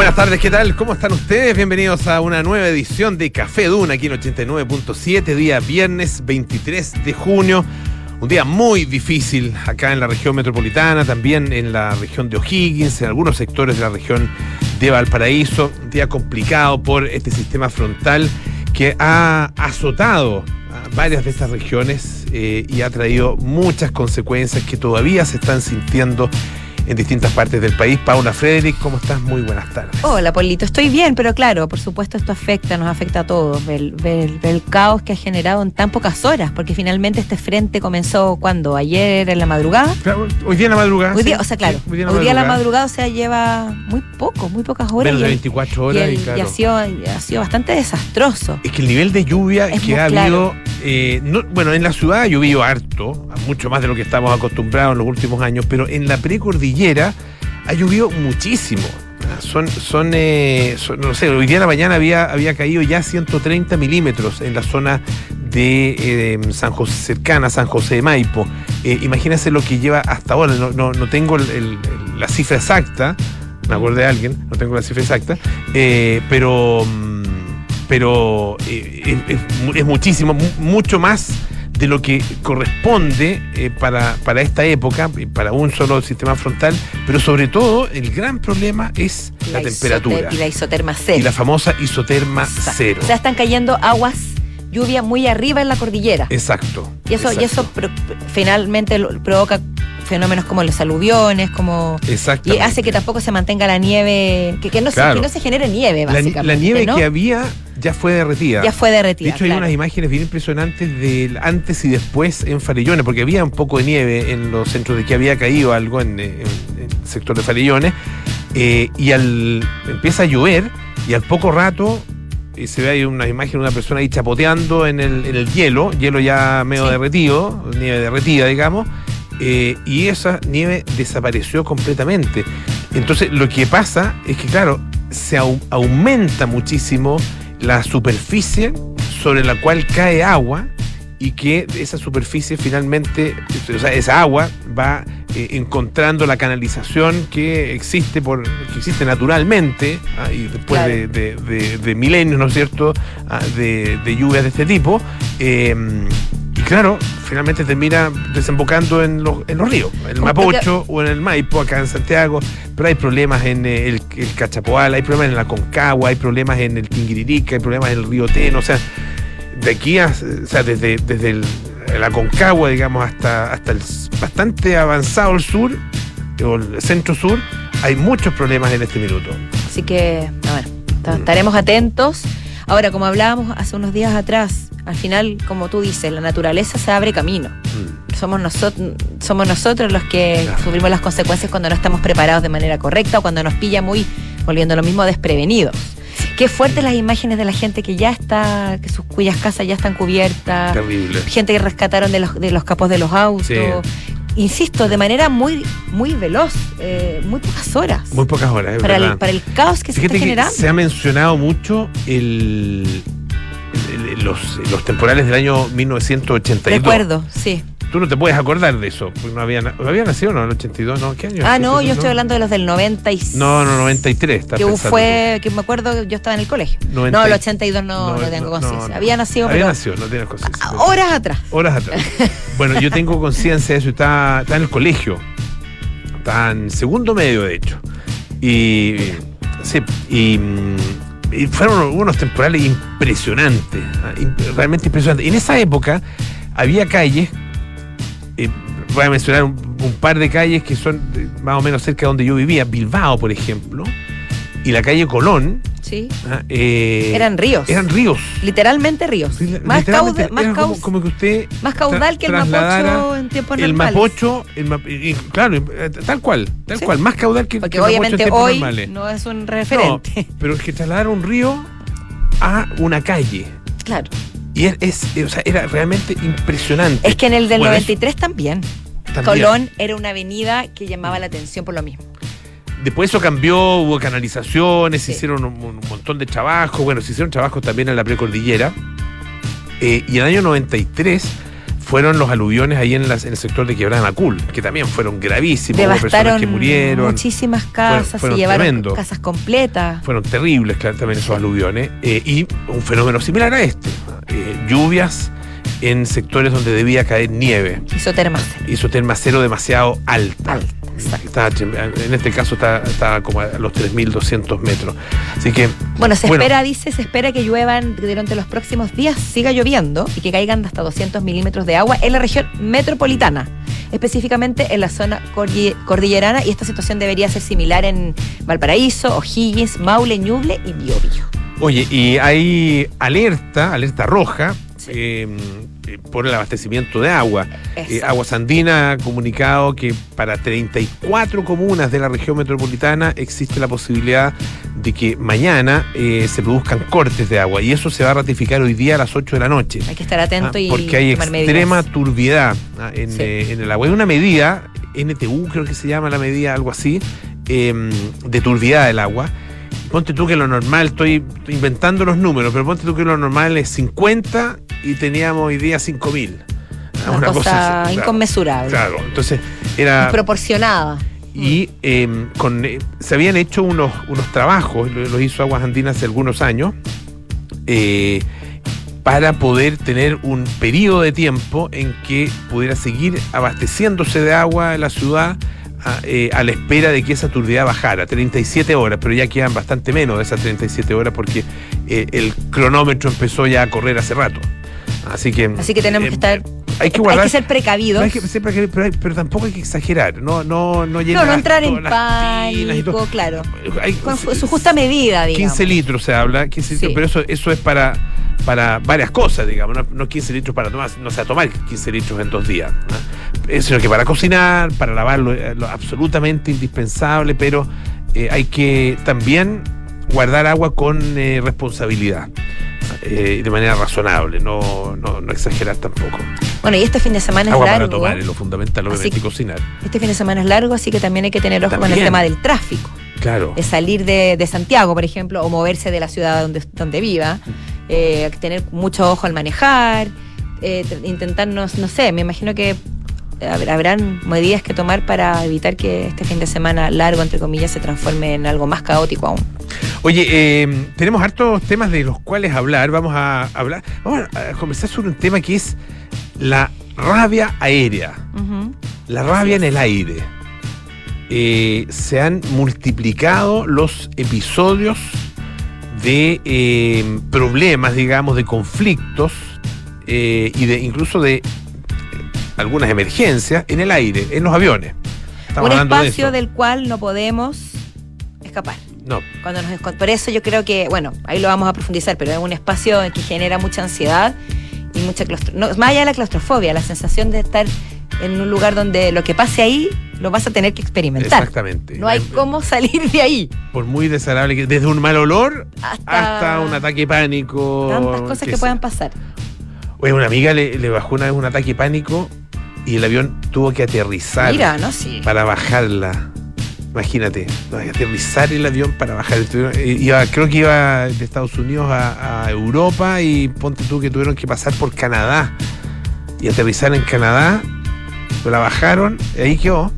Buenas tardes, ¿qué tal? ¿Cómo están ustedes? Bienvenidos a una nueva edición de Café Duna aquí en 89.7, día viernes 23 de junio. Un día muy difícil acá en la región metropolitana, también en la región de O'Higgins, en algunos sectores de la región de Valparaíso. Un día complicado por este sistema frontal que ha azotado a varias de estas regiones eh, y ha traído muchas consecuencias que todavía se están sintiendo en distintas partes del país. Paula Frederick, ¿cómo estás? Muy buenas tardes. Hola, Polito. Estoy bien, pero claro, por supuesto esto afecta, nos afecta a todos. El, el, caos que ha generado en tan pocas horas, porque finalmente este frente comenzó cuando ayer en la madrugada. hoy día en la madrugada. Hoy día, o sea, claro. hoy día en la, madrugada. o sea, lleva muy poco, muy pocas horas. Menos de 24 horas. Y, y, ha, sido, ha sido bastante desastroso. Es que el nivel de lluvia que ha habido, eh, bueno, en la ciudad ha llovido harto, mucho más de lo que estamos acostumbrados en los últimos años, pero en la precordillera ha llovido muchísimo. Son, son, eh, no sé, hoy día en la mañana había, caído ya 130 milímetros en la zona de eh, San José, cercana a San José de Maipo. Eh, imagínense lo que lleva hasta ahora. No, tengo la cifra exacta, me acuerdo de alguien, no tengo la cifra exacta, pero, mm, pero es, muchísimo, mucho más de lo que corresponde eh, para, para, esta época, para un solo sistema frontal, pero sobre todo el gran problema es la, temperatura. Y la isoterma cero. Y la famosa isoterma cero. O sea, están cayendo aguas lluvia muy arriba en la cordillera. Exacto. Y eso, Y eso finalmente provoca fenómenos como los aluviones, como y hace que tampoco se mantenga la nieve, que, que no, se, que no se genere nieve, básicamente. La, nieve que había ya fue derretida. Ya fue derretida. De hecho, hay unas imágenes bien impresionantes del antes y después en Farellones, porque había un poco de nieve en los centros de que había caído algo en, el sector de Farellones, eh, y al empieza a llover, y al poco rato eh, se ve ahí una imagen de una persona ahí chapoteando en el, en el hielo, hielo ya medio derretido, nieve derretida, digamos, eh, y esa nieve desapareció completamente. Entonces lo que pasa es que, claro, se aumenta muchísimo la superficie sobre la cual cae agua y que esa superficie finalmente, o sea, esa agua va eh, encontrando la canalización que existe por que existe naturalmente ah, y después de, milenios, ¿no es cierto?, ah, de, lluvias de este tipo. Eh, y claro, finalmente termina desembocando en los, en los ríos, en el Mapocho o en el Maipo, acá en Santiago, pero hay problemas en el, Cachapoal, hay problemas en la Concagua, hay problemas en el Tinguiririca, hay problemas en el río Teno, o sea, de aquí a, o sea, desde, desde la Concagua, digamos, hasta, hasta el bastante avanzado el sur, o el centro sur, hay muchos problemas en este minuto. Así que, a ver, estaremos atentos. Ahora, como hablábamos hace unos días atrás, al final, como tú dices, la naturaleza se abre camino. Mm. Somos, nosotros, somos nosotros los que sufrimos las consecuencias cuando no estamos preparados de manera correcta o cuando nos pilla muy, volviendo a lo mismo, desprevenidos. Qué fuertes las imágenes de la gente que ya está, que sus cuyas casas ya están cubiertas. Terrible. Gente que rescataron de los, de los capos de los autos. Insisto, de manera muy, muy veloz, eh, muy pocas horas. Muy pocas horas, para, el, para el caos que se está generando. se ha mencionado mucho el, los, los temporales del año 1982. Recuerdo, sí. Tú no te puedes acordar de eso, porque no había, había nacido no, en el 82, ¿no? ¿Qué año? Ah, no, yo estoy hablando de los del 96. No, no, 93. Que fue, que me acuerdo, yo estaba en el colegio. no, el 82 no, no, tengo conciencia. había nacido, Había nacido, no tienes conciencia. Horas atrás. Horas atrás. bueno, yo tengo conciencia de eso, estaba, en el colegio. Estaba en segundo medio, de hecho. Y, sí, y fueron unos temporales impresionantes, ¿ah? realmente impresionantes. En esa época había calles, eh, voy a mencionar un, par de calles que son más o menos cerca de donde yo vivía, Bilbao, por ejemplo, y la calle Colón. Sí. ¿ah? Eh, eran ríos. Eran ríos. Literalmente ríos. más caudal, más como, que usted más caudal que el Mapocho en tiempos normales. El Mapocho, el claro, eh, tal cual, tal cual, más caudal que, Porque obviamente hoy no es un referente. pero es que trasladar un río a una calle. Claro. Y es, o sea, era realmente impresionante. Es que en el del 93 también. Colón era una avenida que llamaba la atención por lo mismo. Después eso cambió, hubo canalizaciones, se hicieron un, montón de trabajos, bueno, se hicieron trabajos también en la precordillera. Eh, y en el año 93 fueron los aluviones ahí en, las- en el sector de Quebrada Macul, que también fueron gravísimos, hubo personas que murieron, muchísimas casas, fueron se llevaron casas completas. fueron terribles claro, también esos aluviones, eh, y un fenómeno similar a este, eh, lluvias en sectores donde debía caer nieve, Hizo termas. cero demasiado alta. Alta, chem- en este caso está, está como a los 3.200 metros. Así que Bueno, se Bueno. espera, dice, se espera que lluevan durante los próximos días, siga lloviendo y que caigan hasta 200 milímetros de agua en la región metropolitana, específicamente en la zona cordi- cordillerana, y esta situación debería ser similar en Valparaíso, O'Higgins, Maule, Ñuble y Biobío. Oye, y hay alerta, alerta roja, Sí. eh, por el abastecimiento de agua. Eh, Aguas ha comunicado que para 34 comunas de la región metropolitana existe la posibilidad de que mañana eh, se produzcan cortes de agua y eso se va a ratificar hoy día a las 8 de la noche. Hay que estar atento Ah, y porque hay tomar extrema medidas. turbiedad ah, en, Sí. eh, en el agua. Hay una medida, NTU creo que se llama la medida, algo así, em, de turbiedad del agua. Ponte tú que lo normal, estoy, inventando los números, pero ponte tú que lo normal es 50 y teníamos hoy día 5000. Ah, Una, cosa, claro. inconmensurable, Claro, entonces era... desproporcionada. Y em, con, eh, se habían hecho unos, unos trabajos, lo, lo hizo Aguas Andinas hace algunos años, eh, para poder tener un periodo de tiempo en que pudiera seguir abasteciéndose de agua en la ciudad a, eh, a la espera de que esa turbidez bajara. 37 horas, pero ya quedan bastante menos de esas 37 horas porque eh, el cronómetro empezó ya a correr hace rato. Así que, Así que tenemos eh, que estar, hay que guardar ser precavidos. hay que- hay que- pero, hay- pero tampoco hay que exagerar, no, no, no no, no entrar en pánico, claro. Hay- Con su justa medida, digamos. 15 litros se habla, 15 litros, pero eso, eso es para, para varias cosas, digamos, no, no 15 litros para tomar, no sea tomar 15 litros en dos días, ¿no? Sino que para cocinar, para lavarlo, lo absolutamente indispensable, pero eh, hay que también guardar agua con eh, responsabilidad. eh, y de manera razonable, no, no, no exagerar tampoco. Bueno, y este fin de semana es Agua para largo. tomar es lo fundamental, obviamente, y cocinar. Este fin de semana es largo, así que también hay que tener ojo con el tema del tráfico. Claro. De salir de, de Santiago, por ejemplo, o moverse de la ciudad donde, donde viva. Eh, tener mucho ojo al manejar. eh, t- intentar, no, sé, me imagino que hab- habrán medidas que tomar para evitar que este fin de semana largo, entre comillas, se transforme en algo más caótico aún. Oye, eh, tenemos hartos temas de los cuales hablar. Vamos a hablar, vamos a conversar sobre un tema que es la rabia aérea, la rabia en el aire. Eh, se han multiplicado los episodios de eh, problemas, digamos, de conflictos eh, y de incluso de algunas emergencias en el aire, en los aviones. Estamos Un de espacio del cual no podemos escapar. No, Cuando nos por eso yo creo que, bueno, ahí lo vamos a profundizar, pero es un espacio que genera mucha ansiedad y mucha claustro no, más allá de la claustrofobia, la sensación de estar en un lugar donde lo que pase ahí lo vas a tener que experimentar. exactamente. No hay cómo salir de ahí. por muy desagradable que desde un mal olor Hasta, hasta un ataque pánico tantas cosas que, puedan pasar. Oye, una amiga le, le bajó una vez un ataque pánico y el avión tuvo que aterrizar Mira, ¿no? Sí. para bajarla. Imagínate, no, aterrizar el avión para bajar. Eh, Iba, creo que iba de Estados Unidos a, a Europa y ponte tú que tuvieron que pasar por Canadá y aterrizar en Canadá. La bajaron, y ahí quedó.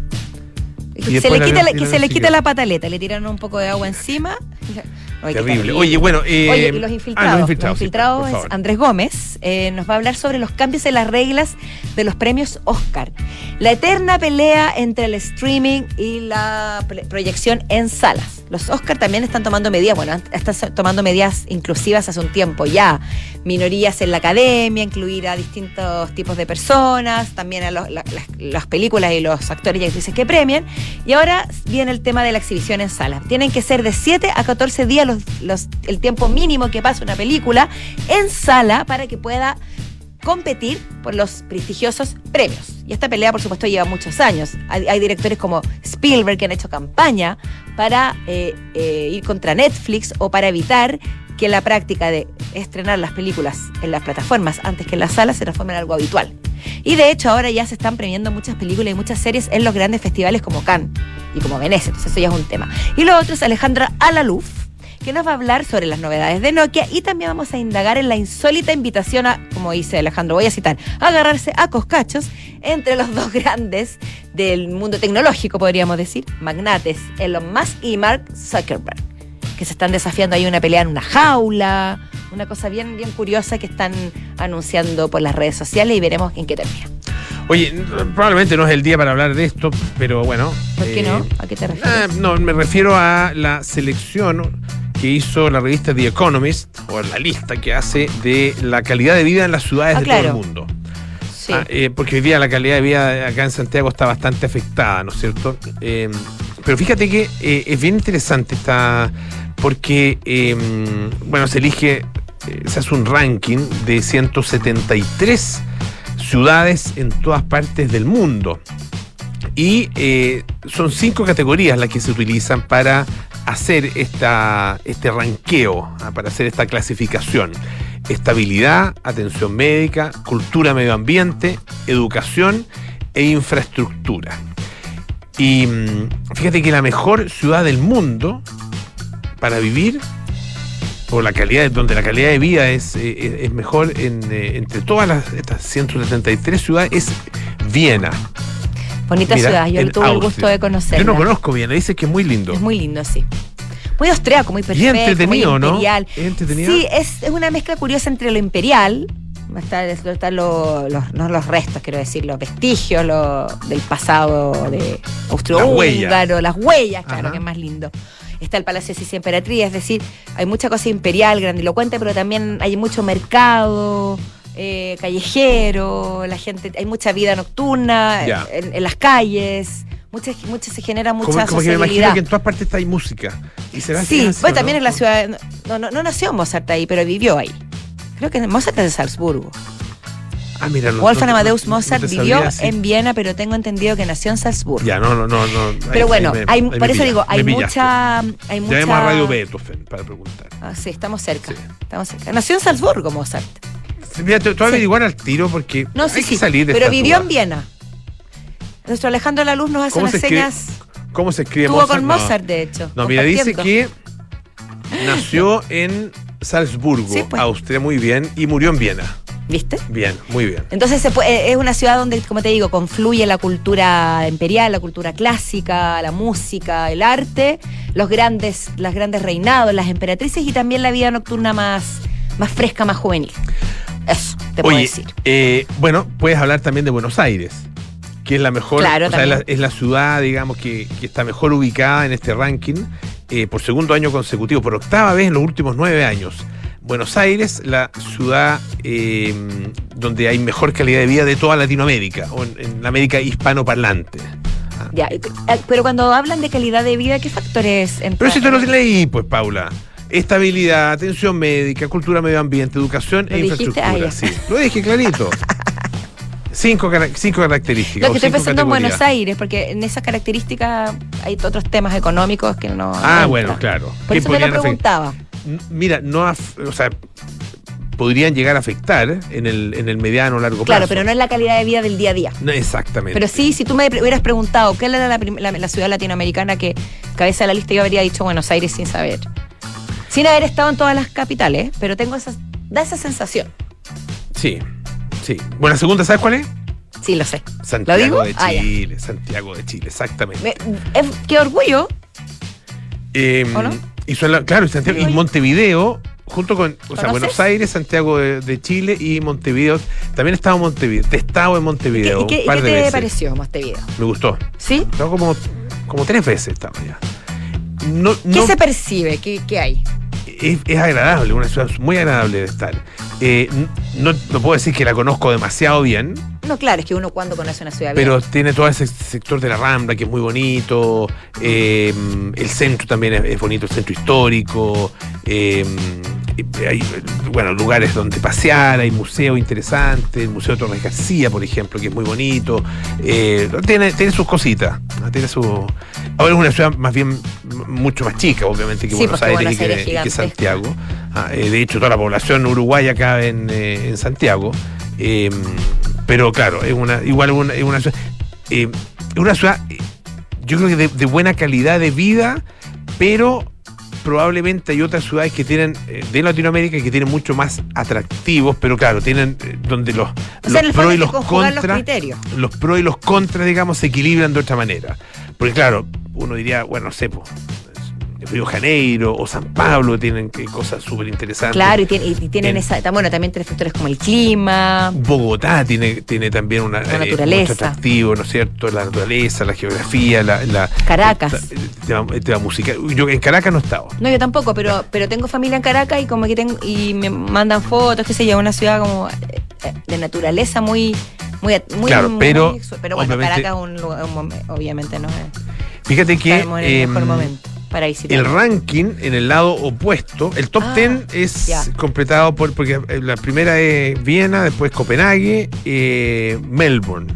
Y se le, quita, la- que se le quita la pataleta, le tiraron un poco de agua encima. Qué Terrible. Oye, bueno. eh, Oye, y los ah, infiltrados. los infiltrados, sí, por es. Andrés Gómez. eh, nos va a hablar sobre los cambios en las reglas de los premios Oscar. La eterna pelea entre el streaming y la proyección en salas. Los Oscar también están tomando medidas, bueno, están tomando medidas inclusivas hace un tiempo ya. Minorías en la academia, incluir a distintos tipos de personas, también a los- la- las, las películas y los actores y actrices que premian. Y ahora viene el tema de la exhibición en salas. Tienen que ser de 7 a 14 días los, el tiempo mínimo que pasa una película en sala para que pueda competir por los prestigiosos premios. Y esta pelea, por supuesto, lleva muchos años. Hay, hay directores como Spielberg que han hecho campaña para eh, eh, ir contra Netflix o para evitar que la práctica de estrenar las películas en las plataformas antes que en las salas se transforme en algo habitual. Y de hecho ahora ya se están premiando muchas películas y muchas series en los grandes festivales como Cannes y como Venecia, entonces eso ya es un tema. Y lo otro es Alejandra Alaluf, que nos va a hablar sobre las novedades de Nokia y también vamos a indagar en la insólita invitación a, como dice Alejandro, voy a citar, a agarrarse a coscachos entre los dos grandes del mundo tecnológico, podríamos decir, magnates, Elon Musk y Mark Zuckerberg, que se están desafiando ahí una pelea en una jaula, una cosa bien, bien curiosa que están anunciando por las redes sociales y veremos en qué termina. Oye, probablemente no es el día para hablar de esto, pero bueno. ¿Por qué no? ¿A qué te refieres? Ah, no, me refiero a la selección que hizo la revista The Economist, o la lista que hace de la calidad de vida en las ciudades Ah, de claro. todo el mundo. Sí. Ah, eh, porque hoy día la calidad de vida acá en Santiago está bastante afectada, ¿no es cierto? Eh, pero fíjate que eh, es bien interesante esta, porque, bueno, se elige, se hace un ranking de 173 ciudades en todas partes del mundo. Y son cinco categorías las que se utilizan para hacer esta, este ranqueo, ah, para hacer esta clasificación. Estabilidad, atención médica, cultura, medio ambiente, educación e infraestructura. Y mm, fíjate que la mejor ciudad del mundo para vivir, o la calidad, donde la calidad de vida es, eh, es- mejor eh, entre todas las, estas 173 ciudades, es Viena. Bonita Mira, ciudad, yo tuve el gusto de conocerla. Yo no conozco Viena, dice que es muy lindo. Es muy lindo, sí. Muy austriaco, muy Y perfecto, entretenido, muy ¿no? imperial. Es entretenido. Sí, es, es una mezcla curiosa entre lo imperial, están están lo- los, no los restos, quiero decir, los vestigios lo- del pasado de austrohúngaro, las huellas, claro, Ajá. que es más lindo. Está el Palacio de Sisi Emperatriz, es decir, hay mucha cosa imperial, grandilocuente, pero también hay mucho mercado, eh, callejero, la gente, hay mucha vida nocturna en, en las calles, mucha, mucha, se genera mucha como, como que me imagino que en todas partes está ahí música. ¿Y será Sí, bueno, o también no? en la ciudad. No, no, no nació Mozart ahí, pero vivió ahí. Creo que Mozart es de Salzburgo. Ah, mira, no- Wolfgang Amadeus Mozart vivió en Viena, pero tengo entendido que nació en Salzburgo. Ya, no, no, no. no ahí- Pero bueno, ahí me- hay, ahí por eso pilla- digo, hay mucha, hay mucha. Llamemos a Radio Beethoven para preguntar. Ah, sí, estamos cerca. Sí. Estamos cerca. Nació en Salzburgo Mozart. Mira, te, voy a averiguar al tiro porque No, sí, hay sí. que salir de pero esta vivió duda. en Viena. Nuestro Alejandro Laluz nos hace ¿Cómo unas se señas. ¿Cómo se escribe Estuvo Mozart? con No. Mozart, de hecho. No, mira, dice que nació en Salzburgo, Sí, pues. Austria, muy bien, y murió en Viena. ¿Viste? Bien, muy bien. Entonces se puede- es una ciudad donde, como te digo, confluye la cultura imperial, la cultura clásica, la música, el arte, los grandes, las grandes reinados, las emperatrices y también la vida nocturna más, más fresca, más juvenil. Eso, te puedo Oye, decir. eh, bueno, puedes hablar también de Buenos Aires, que es la mejor, Claro, o sea, es la, es la ciudad, digamos, que, que está mejor ubicada en este ranking eh, por segundo año consecutivo, por octava vez en los últimos nueve años. Buenos Aires, la ciudad eh, donde hay mejor calidad de vida de toda Latinoamérica, o en, en la América hispanoparlante. Ya, eh, pero cuando hablan de calidad de vida, ¿qué factores entran? Pero si te lo leí, pues, Paula. Estabilidad, atención médica, cultura, medio ambiente, educación ¿Lo e infraestructura. Sí, lo dije clarito. cinco, cinco características. Lo que estoy pensando en Buenos. Aires, porque en esas características hay otros temas económicos que no. Ah, no bueno, claro. Por ¿Qué eso te lo preguntaba. Mira, no, o sea, podrían llegar a afectar en el, en el mediano o largo Claro, plazo. pero no es la calidad de vida del día a día. No, exactamente. Pero sí, si tú me hubieras preguntado cuál era la, la- la ciudad latinoamericana que cabeza de la lista, yo habría dicho Buenos Aires sin saber. Sin haber estado en todas las capitales, pero tengo esa, da esa sensación. Sí, sí. Bueno, la segunda, ¿sabes cuál es? Sí, lo sé. Santiago digo? de Ah. Chile. Santiago de Chile, exactamente. Me- es- qué orgullo. Eh, ¿O no? y, claro, y Santiago, y. Montevideo, junto con o sea. Buenos Aires, Santiago de, de Chile y Montevideo. También he estado en Montevideo, he estado en ¿Y Montevideo qué, y qué- un y par qué de te veces. pareció Montevideo? Me gustó. ¿Sí? Estaba como, como tres veces estaba ya. No, ¿Qué no- se percibe? ¿Qué, qué hay? es, es agradable, una ciudad muy agradable de estar. Eh, no, no puedo decir que la conozco demasiado bien, No, claro, es que uno cuando conoce una ciudad pero bien. tiene todo ese sector de la Rambla que es muy bonito. eh, el centro también es, es bonito, el centro histórico. eh, hay bueno, lugares donde pasear, hay museos interesantes, el Museo Torres García, por ejemplo, que es muy bonito. eh, tiene, tiene sus cositas. Tiene su... Ahora es una ciudad más bien mucho más chica, obviamente, que Sí, Buenos Aires, Buenos Aires y, que, y que. Santiago. Ah, eh, de hecho, toda la población uruguaya cabe en, eh, en Santiago. Eh, pero claro, es una, igual es una, es una ciudad. eh, es una ciudad, eh, yo creo que de, de buena calidad de vida, pero probablemente hay otras ciudades que tienen, eh, de Latinoamérica, que tienen mucho más atractivos, pero claro, tienen eh, donde los, los sea, pros y los los contras, criterios. los pros y los contras, digamos, se equilibran de otra manera. Porque claro, uno diría, bueno, no sé, po, Río Janeiro o San Pablo tienen que- cosas súper interesantes. Claro, y, tiene- y tienen esa. Bueno, también tiene factores como el clima. Bogotá tiene, tiene también una, La eh, naturaleza. atractivo, ¿no es cierto? La naturaleza, la geografía, la, la- Caracas. el tema, el tema musical. Yo en Caracas no he estado. No, yo tampoco, pero, pero tengo familia en Caracas y como que tengo, y me mandan fotos, qué sé yo, una ciudad como eh, eh, de naturaleza muy, muy, muy Claro, pero, muy exu- pero bueno, Caracas un lugar- un obviamente no es. Fíjate que en el mejor em, momento para visitar. el ranking en el lado opuesto, el top Ah, 10 es completado por, porque eh, la primera es Viena, después Copenhague, eh, Melbourne,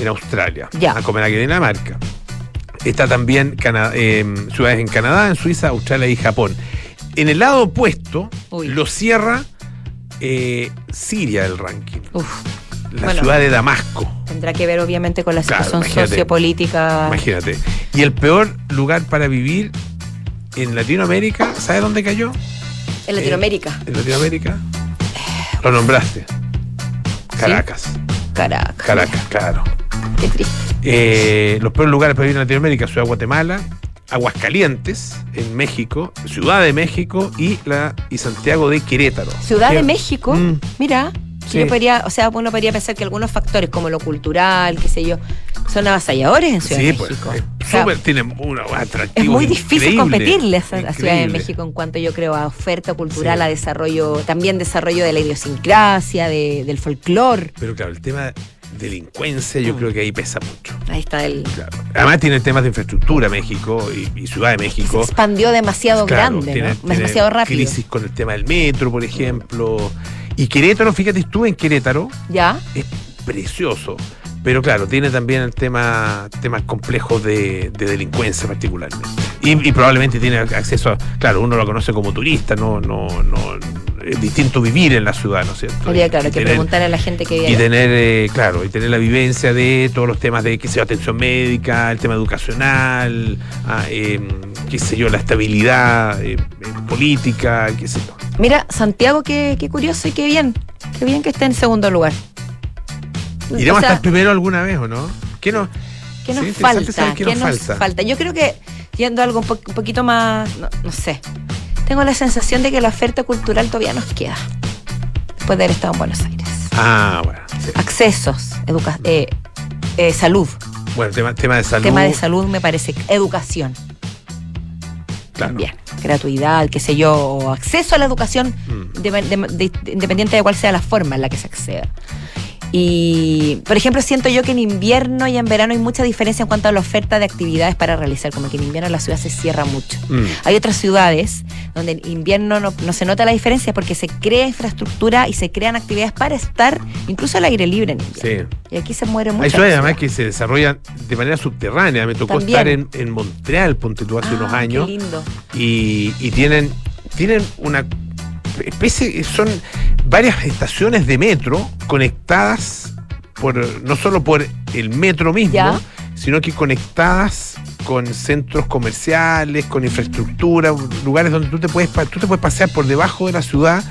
en Australia, Ya. a Copenhague, Dinamarca. Está también Cana- em, ciudades en Canadá, en Suiza, Australia y Japón. En el lado opuesto Uy. lo cierra eh, Siria el ranking, Uf, la Bueno. ciudad de Damasco. tendrá que ver obviamente con la Claro, situación imagínate. sociopolítica. Imagínate. Y el peor lugar para vivir en Latinoamérica, ¿sabes dónde cayó? En Latinoamérica. En Latinoamérica. Lo nombraste. Caracas. Caracas. Caracas, claro. Qué triste. Eh, los peores lugares para vivir en Latinoamérica, Ciudad de Guatemala, Aguascalientes, en México, Ciudad de México y la y Santiago de Querétaro. Ciudad de México, Mm. mira, Sí. yo podría, o sea, uno podría pensar que algunos factores como lo cultural, qué sé yo, son avasalladores en Ciudad Sí, de pues, México. es O sea, súper- tienen una atractivo. es muy difícil competirle a, a Ciudad de. México en cuanto yo creo a oferta cultural, Sí. a desarrollo, también desarrollo de la idiosincrasia, de- del folclore. Pero claro, el tema delincuencia yo Mm. creo que ahí pesa mucho. Ahí está el Claro. Además tiene temas de infraestructura México y, y Ciudad de se México. expandió demasiado Claro, grande, tiene- ¿no? tiene demasiado rápido. Crisis con el tema del metro, por ejemplo. Y Querétaro, fíjate, estuve en Querétaro, ¿Ya? es precioso. Pero claro, tiene también el tema, temas complejos de, de delincuencia particularmente. Y, y probablemente tiene acceso a, claro, uno lo conoce como turista, no, no, no, es distinto vivir en la ciudad, ¿no es cierto? Habría, claro, y que tener- preguntar a la gente que vive y tener, eh, claro, y tener la vivencia de todos los temas de, qué sé yo, atención médica, el tema educacional, ah, em, qué sé yo, la estabilidad eh, eh, política, qué sé yo. Mira, Santiago, qué, qué curioso y qué bien. Qué bien que esté en segundo lugar. ¿Iremos O sea, a estar primero alguna vez o no? ¿Qué no? ¿Qué nos Sí, falta? qué nos falta. Yo creo que yendo a algo un, po- un poquito más, no, no sé, tengo la sensación de que la oferta cultural todavía nos queda. Después de haber estado en Buenos Aires. Ah, bueno. sí. Accesos, educa eh, eh, salud. Bueno, tema, tema de salud. Tema de salud me parece. Educación claro. también. Gratuidad, qué sé yo, acceso a la educación Mm. de- de- de- independiente de cuál sea la forma en la que se acceda. Y, por ejemplo, siento yo que en invierno y en verano hay mucha diferencia en cuanto a la oferta de actividades para realizar, como que en invierno la ciudad se cierra mucho. Mm. Hay otras ciudades donde en invierno no, no se nota la diferencia porque se crea infraestructura y se crean actividades para estar incluso al aire libre en invierno. Sí. Y aquí se muere mucho. Hay ciudades ciudad. además que se desarrollan de manera subterránea. Me tocó También. estar en, en Montreal, ponte tú, hace Ah, unos qué años. lindo. y, y tienen, tienen una especie, son varias estaciones de metro conectadas por no solo por el metro mismo, Ya. sino que conectadas con centros comerciales, con infraestructura, lugares donde tú te puedes tú te puedes pasear por debajo de la ciudad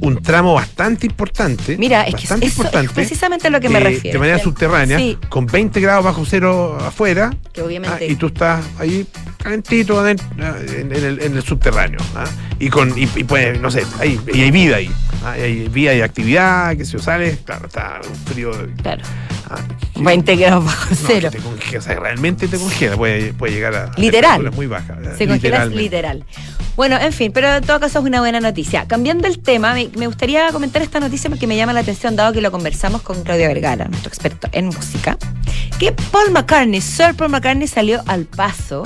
un tramo bastante importante. Mira, es que eso es importante. precisamente lo que me refiero. De manera subterránea, Sí, con 20 grados bajo cero afuera, que obviamente. Ah, y tú estás ahí calentito en, en el, en el subterráneo. ah, Y con y, y pues, no sé, hay, y hay vida ahí. ah, y hay vida y actividad, que se sales, claro, está un frío. Claro. ah, que- 20 grados bajo no, cero. que te congela, o sea, realmente te congela, puede, puede llegar a Literal. muy bajas. Se congela literal. Bueno, en fin, pero en todo caso es una buena noticia. Cambiando el tema, me, me gustaría comentar esta noticia porque me llama la atención, dado que lo conversamos con Claudio Vergara, nuestro experto en música, que Paul McCartney, Sir Paul McCartney salió al paso.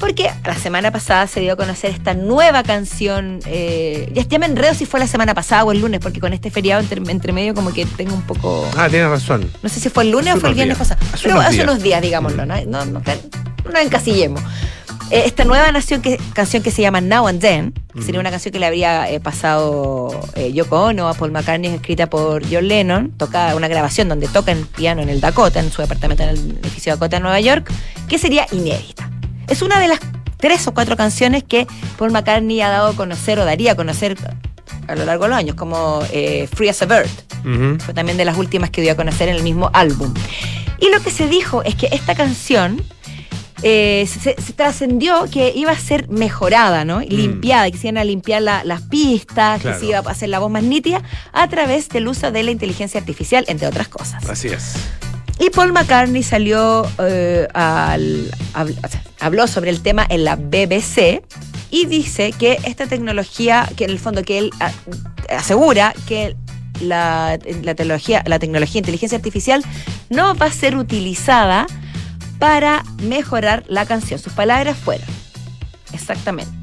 Porque la semana pasada se dio a conocer esta nueva canción. eh, ya, me enredo si fue la semana pasada o el lunes, porque con este feriado entre, entre medio como que tengo un poco... Ah, tienes razón. No sé si fue el lunes Hace o fue el viernes días. pasado. Hace Pero unos hace días. unos días, digámoslo, ¿no? No, no, no encasillemos. Eh, esta nueva nación que, canción que se llama Now and Then, que sería una canción que le habría eh, pasado eh, Yoko Ono a Paul McCartney, escrita por John Lennon, toca una grabación donde toca el piano en el Dakota, en su departamento en el edificio Dakota en Nueva York, que sería inédita. Es una de las tres o cuatro canciones que Paul McCartney ha dado a conocer o daría a conocer a lo largo de los años, como eh, Free as a Bird. Fue también de las últimas que dio a conocer en el mismo álbum. Y lo que se dijo es que esta canción eh, se, trascendió que iba a ser mejorada, ¿no? Mm. Limpiada, que se iban a limpiar las pistas, que se iba a hacer la voz más nítida a través del uso de la inteligencia artificial, entre otras cosas. Así es. Y Paul McCartney salió eh, al, habló sobre el tema en la BBC y dice que esta tecnología, que en el fondo que él ah, asegura que la, tecnología, la tecnología inteligencia artificial no va a ser utilizada para mejorar la canción. Sus palabras fueron, exactamente.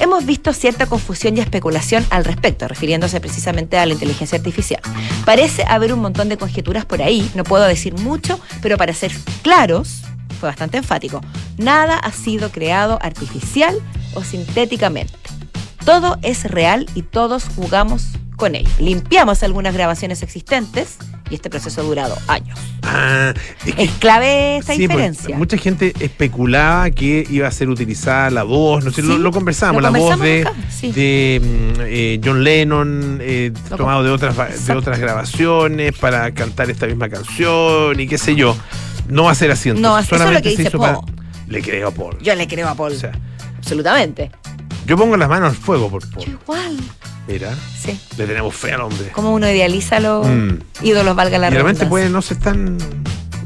Hemos visto cierta confusión y especulación al respecto, refiriéndose precisamente a la inteligencia artificial. Parece haber un montón de conjeturas por ahí, no puedo decir mucho, pero para ser claros, fue bastante enfático, nada ha sido creado artificial o sintéticamente. Todo es real y todos jugamos con ello. Limpiamos algunas grabaciones existentes y este proceso ha durado años. Ah, es, clave esta diferencia. mucha gente especulaba que iba a ser utilizada la voz, no sé, lo, conversábamos, la voz de, mm, eh, John Lennon, eh, tomado de otras, de otras grabaciones para cantar esta misma canción y qué sé yo. No va a ser así. no, eso es lo que dice Paul. Le creo a Paul. Yo le creo a Paul. Absolutamente. Yo pongo las manos al fuego por Paul. igual. Mira. Sí. Le tenemos fe al hombre. Como uno idealiza los mm. ídolos, valga la y Realmente puede, no se están.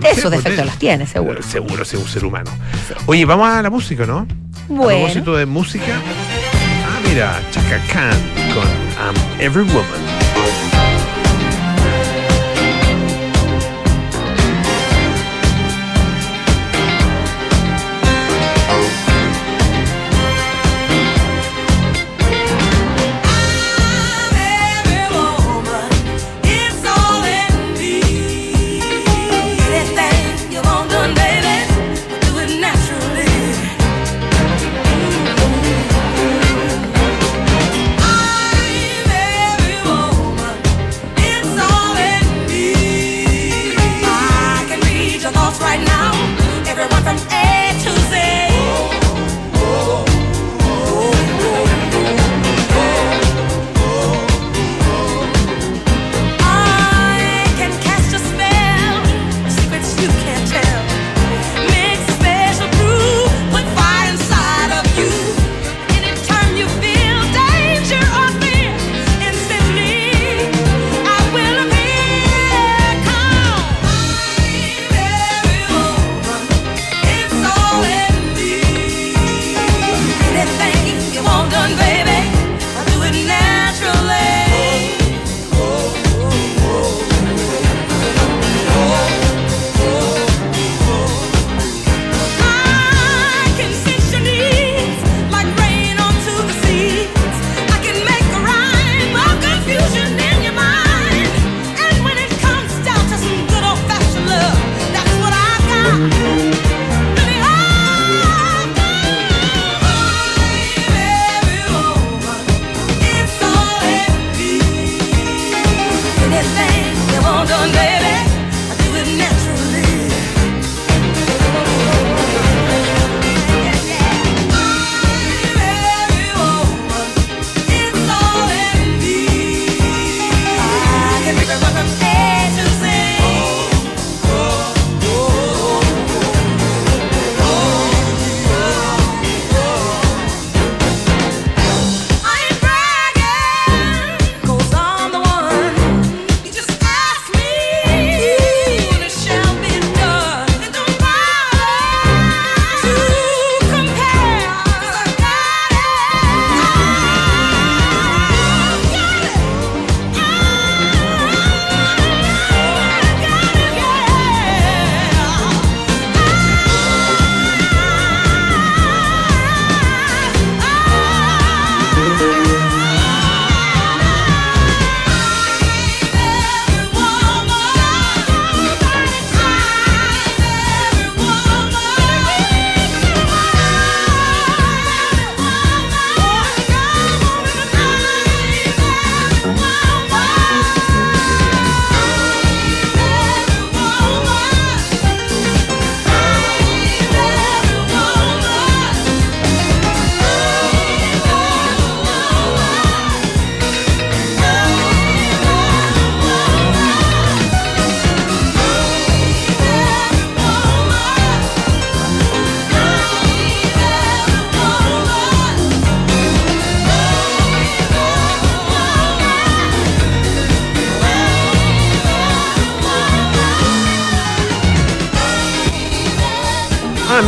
Esos defectos los tiene, seguro. Seguro, es un ser humano. Oye, vamos a la música, ¿no? Bueno. A propósito de música. Ah, mira, Chaka Khan con I'm Every Woman.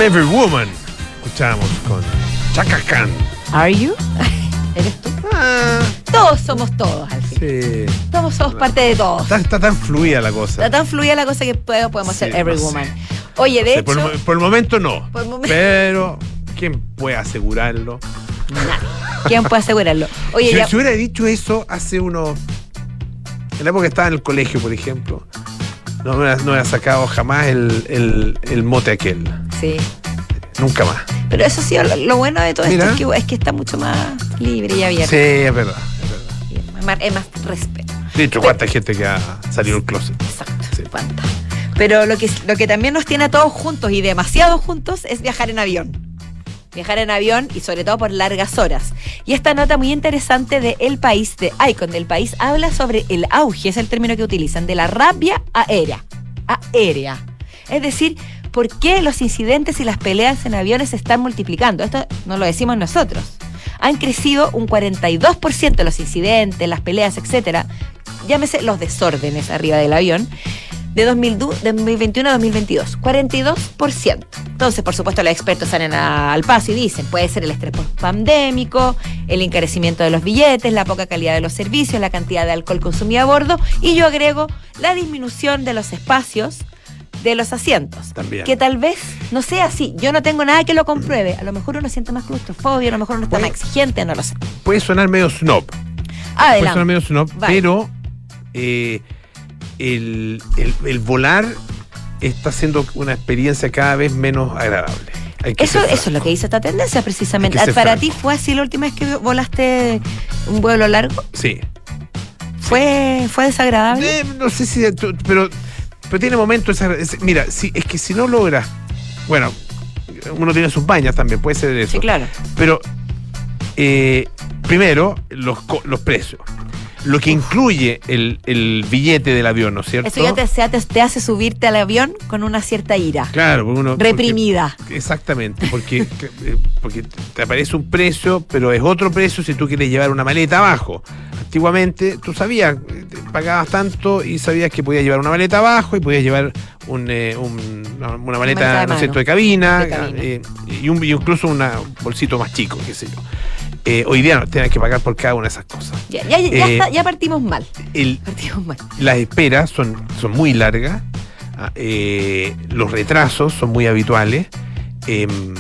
Every Woman. Escuchamos con Chaka Khan. Are you? ¿Eres tú? Ah, Todos somos todos al fin. sí. Todos somos parte de todos. Está, está tan fluida la cosa. Está tan fluida la cosa que podemos podemos Sí, ser every no sé. woman. Oye, de hecho, por, el mo- por el momento no. Por el momen- Pero, ¿quién puede asegurarlo? ¿quién puede asegurarlo? Oye, si, ya, si hubiera dicho eso hace unos. En la época que estaba en el colegio, por ejemplo, no me hubiera, no sacado jamás el, el, el mote aquel. sí. Nunca más. Pero eso sí, lo, lo bueno de todo Mira. esto es que, es que está mucho más libre y abierto. Sí, es verdad. Es verdad. Es más, es más respeto. De hecho, cuánta gente que ha salido del closet. Exacto. Sí. cuánta. Pero lo que, lo que también nos tiene a todos juntos y demasiado juntos es viajar en avión. Viajar en avión y sobre todo por largas horas. Y esta nota muy interesante de El País, de Icon del País, habla sobre el auge, es el término que utilizan, de la rabia aérea. Aérea. Es decir, por qué los incidentes y las peleas en aviones se están multiplicando. Esto no lo decimos nosotros. Han crecido un 42% los incidentes, las peleas, etcétera. Llámese los desórdenes arriba del avión de 2002 de 2021 a 2022. 42%. Entonces, por supuesto, los expertos salen al paso y dicen, puede ser el estrés pandémico, el encarecimiento de los billetes, la poca calidad de los servicios, la cantidad de alcohol consumido a bordo y yo agrego la disminución de los espacios de los asientos. También. Que tal vez no sea así. Yo no tengo nada que lo compruebe. A lo mejor uno siente más claustrofobia, a lo mejor uno está más exigente, no lo sé. Puede sonar medio snob. Puede sonar Adelante. medio snob, Vale. pero eh, el, el- el volar está siendo una experiencia cada vez menos agradable. Eso, eso es lo que dice esta tendencia precisamente. Ser Para franco. ti fue así la última vez que volaste un vuelo largo. Sí. ¿Fue, fue desagradable? Eh, no sé si. Pero, pero tiene momentos. mira, si, es que si no logras. Bueno, uno tiene sus bañas también, puede ser eso. Sí, claro. Pero, eh, primero, los, los precios. Lo que incluye el, el billete del avión, ¿no es cierto? Eso ya te, se- te, hace subirte al avión con una cierta ira. Claro, uno. porque- reprimida. exactamente, porque, eh, porque te aparece un precio, pero es otro precio si tú quieres llevar una maleta abajo. Antiguamente tú sabías, eh, pagabas tanto y sabías que podías llevar una maleta abajo y podías llevar un, eh, un- una, una maleta, maleta de ¿no mano. de cabina, De cabina. eh, y, un, incluso una- un bolsito más chico, qué sé yo. Eh, hoy día no, tienes que pagar por cada una de esas cosas. Ya, ya, ya, Eh, está- ya partimos mal. El, Partimos mal. las esperas son, son muy largas, ah, eh, los retrasos son muy habituales, em,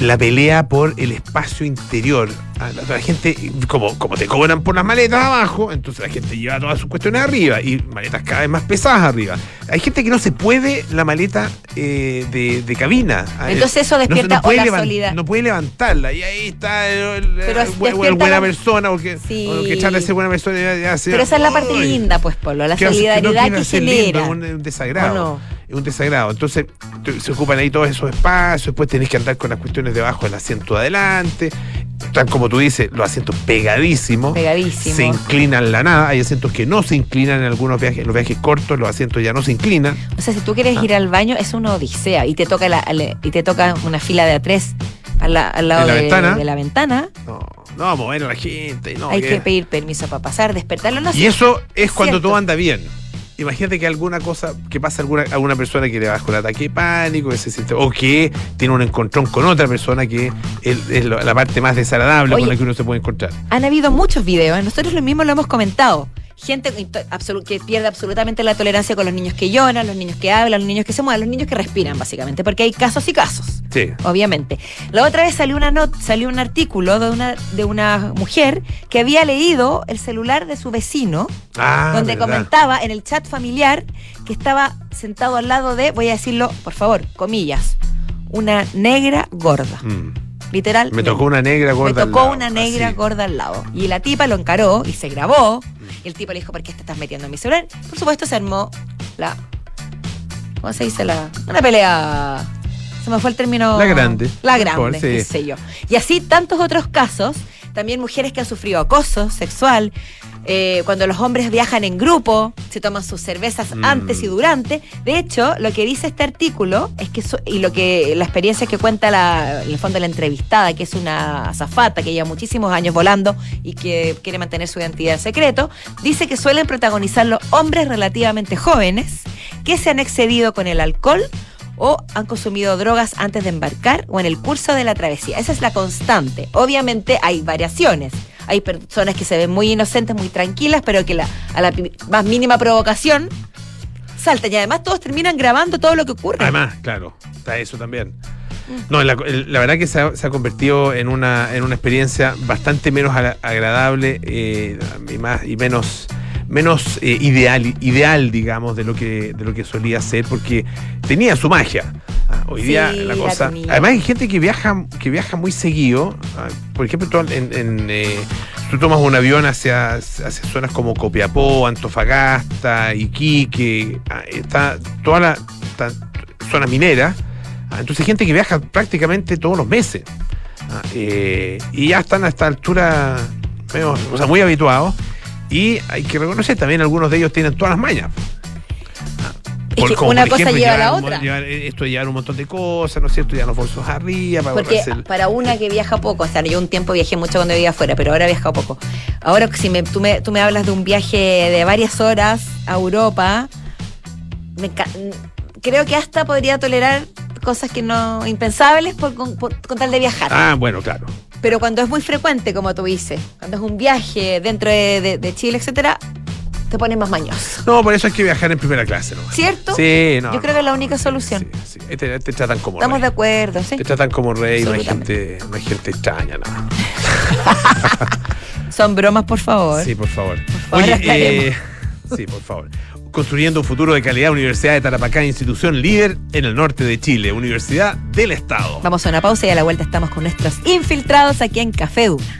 la pelea por el espacio interior. Ah, La, la gente, como, como te cobran por las maletas abajo, entonces la gente lleva todas sus cuestiones arriba y maletas cada vez más pesadas arriba. Hay gente que no se puede la maleta eh, de, de cabina. Ah, Entonces eso no se- no despierta puede o la. No puede levantarla y ahí está el, el- Pero el el despierta buena la- persona porque, Sí. o que buena persona ya, ya Pero esa es la parte linda, pues, Polo, la que solidaridad no que, quiere ser genera. un, un desagrado. Un desagrado. Entonces, se ocupan ahí todos esos espacios, después tenés que andar con las cuestiones debajo del asiento de adelante. Están, como tú dices, los asientos pegadísimos. Pegadísimo. Se inclinan la nada. Hay asientos que no se inclinan en algunos viajes. En los viajes cortos, los asientos ya no se inclinan. O sea, si tú quieres Ah. ir al baño, es una odisea y te toca la, y te toca una fila de a tres al, la- al lado ¿En la de, ventana? de la ventana. No, no vamos a la gente. No, Hay que- que pedir permiso para pasar, despertarlo. No Y eso es cuando todo anda bien. Imagínate que alguna cosa, que pasa a alguna, a alguna persona que le baja un ataque de pánico, que se siente, o que tiene un encontrón con otra persona que es, la parte más desagradable Oye. con la que uno se puede encontrar. Han habido muchos videos, nosotros lo mismo lo hemos comentado. Gente que pierde absolutamente la tolerancia con los niños que lloran, los niños que hablan, los niños que se mueven, los niños que respiran, básicamente, porque hay casos y casos. Sí. obviamente. La otra vez salió una not salió un artículo de una de una mujer que había leído el celular de su vecino, Ah, donde verdad. comentaba en el chat familiar que estaba sentado al lado de, voy a decirlo, por favor, comillas, una negra gorda. Mm. Literal. Me tocó una negra gorda. Me al tocó lado, una negra así. gorda al lado. Y la tipa lo encaró y se grabó. Y el tipo le dijo, ¿por qué te estás metiendo en mi celular? Por supuesto, se armó la. ¿Cómo se dice? La, una pelea. Se me fue el término. La grande. La grande, qué sé yo. Y así tantos otros casos. También mujeres que han sufrido acoso sexual. eh, cuando los hombres viajan en grupo, se toman sus cervezas Mm. antes y durante. De hecho, lo que dice este artículo es que, so- y lo que la experiencia que cuenta la, en el fondo la entrevistada, que es una azafata que lleva muchísimos años volando y que quiere mantener su identidad en secreto, dice que suelen protagonizarlo hombres relativamente jóvenes que se han excedido con el alcohol o han consumido drogas antes de embarcar o en el curso de la travesía. Esa es la constante. Obviamente hay variaciones. Hay personas que se ven muy inocentes, muy tranquilas, pero que a la más mínima provocación saltan. Y además todos terminan grabando todo lo que ocurre. Además, claro, está eso también. No, la, verdad que se ha, convertido en una, en una experiencia bastante menos agradable eh, y, más, y menos, menos eh, ideal, ideal, digamos, de lo, que, de lo que solía ser, porque tenía su magia. Ah, hoy día la cosa. además hay gente que viaja, que viaja muy seguido. Ah, por ejemplo, tú, en, eh, tú tomas un avión hacia, hacia zonas como Copiapó, Antofagasta, Iquique, ah, está toda la zona minera entonces hay gente que viaja prácticamente todos los meses. Eh, y ya están a esta altura o sea, muy habituados. Y hay que reconocer, también algunos de ellos tienen todas las mañas. Es que una cosa lleva a la otra. Eh, esto llevar un montón de cosas, ¿no es cierto? Ya los bolsos arriba. Para Porque para una que viaja poco, o sea, yo un tiempo viajé mucho cuando vivía afuera, pero ahora he viajado poco. Ahora, si me, tú, me, tú me hablas de un viaje de varias horas a Europa, creo que hasta podría tolerar cosas que no impensables por, con tal de viajar. Ah, bueno, claro. Pero cuando es muy frecuente, como tú dices, cuando es un viaje dentro de, Chile, etcétera, te pones más mañoso. No, por eso hay que viajar en primera clase, ¿no? ¿Cierto? Sí, no. Yo creo que es la única solución. Sí, sí. Te, tratan como Estamos de acuerdo, sí. Te tratan como rey, no hay gente, no hay gente extraña, nada. Son bromas, por favor. Sí, por favor. Oye, eh, sí, por favor. Construyendo un futuro de calidad, Universidad de Tarapacá, institución líder en el norte de Chile, Universidad del Estado. Vamos a una pausa y a la vuelta estamos con nuestros infiltrados aquí en Café Duna.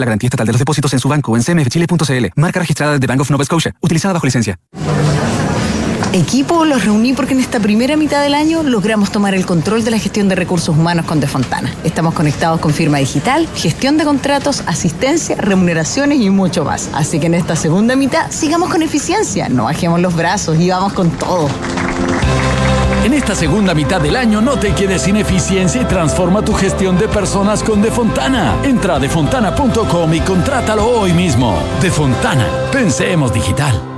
la garantía estatal de los depósitos en su banco o en cmfchile.cl. Marca registrada de Bank of Nova Scotia, utilizada bajo licencia. Equipo, los reuní porque en esta primera mitad del año logramos tomar el control de la gestión de recursos humanos con Defontana. Estamos conectados con firma digital, gestión de contratos, asistencia, remuneraciones y mucho más. Así que en esta segunda mitad sigamos con eficiencia, no bajemos los brazos y vamos con todo. En esta segunda mitad del año no te quedes sin eficiencia y transforma tu gestión de personas con Defontana. Entra a defontana.com y contrátalo hoy mismo. Defontana, pensemos digital.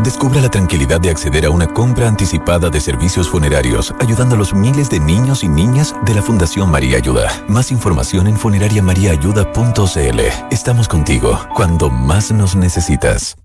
Descubra la tranquilidad de acceder a una compra anticipada de servicios funerarios, ayudando a los miles de niños y niñas de la Fundación María Ayuda. Más información en funerariamariaayuda.cl. Estamos contigo cuando más nos necesitas.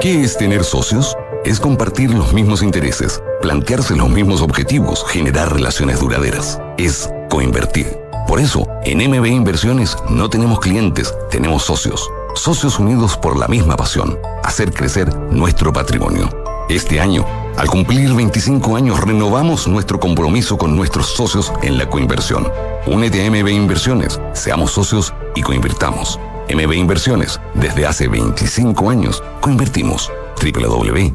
¿Qué es tener socios? Es compartir los mismos intereses, plantearse los mismos objetivos, generar relaciones duraderas. Es coinvertir. Por eso, en MB Inversiones no tenemos clientes, tenemos socios socios unidos por la misma pasión, hacer crecer nuestro patrimonio. Este año, al cumplir 25 años, renovamos nuestro compromiso con nuestros socios en la coinversión. Únete a MB Inversiones, seamos socios y coinvirtamos. MB Inversiones, desde hace 25 años, coinvertimos www.mbi.cl.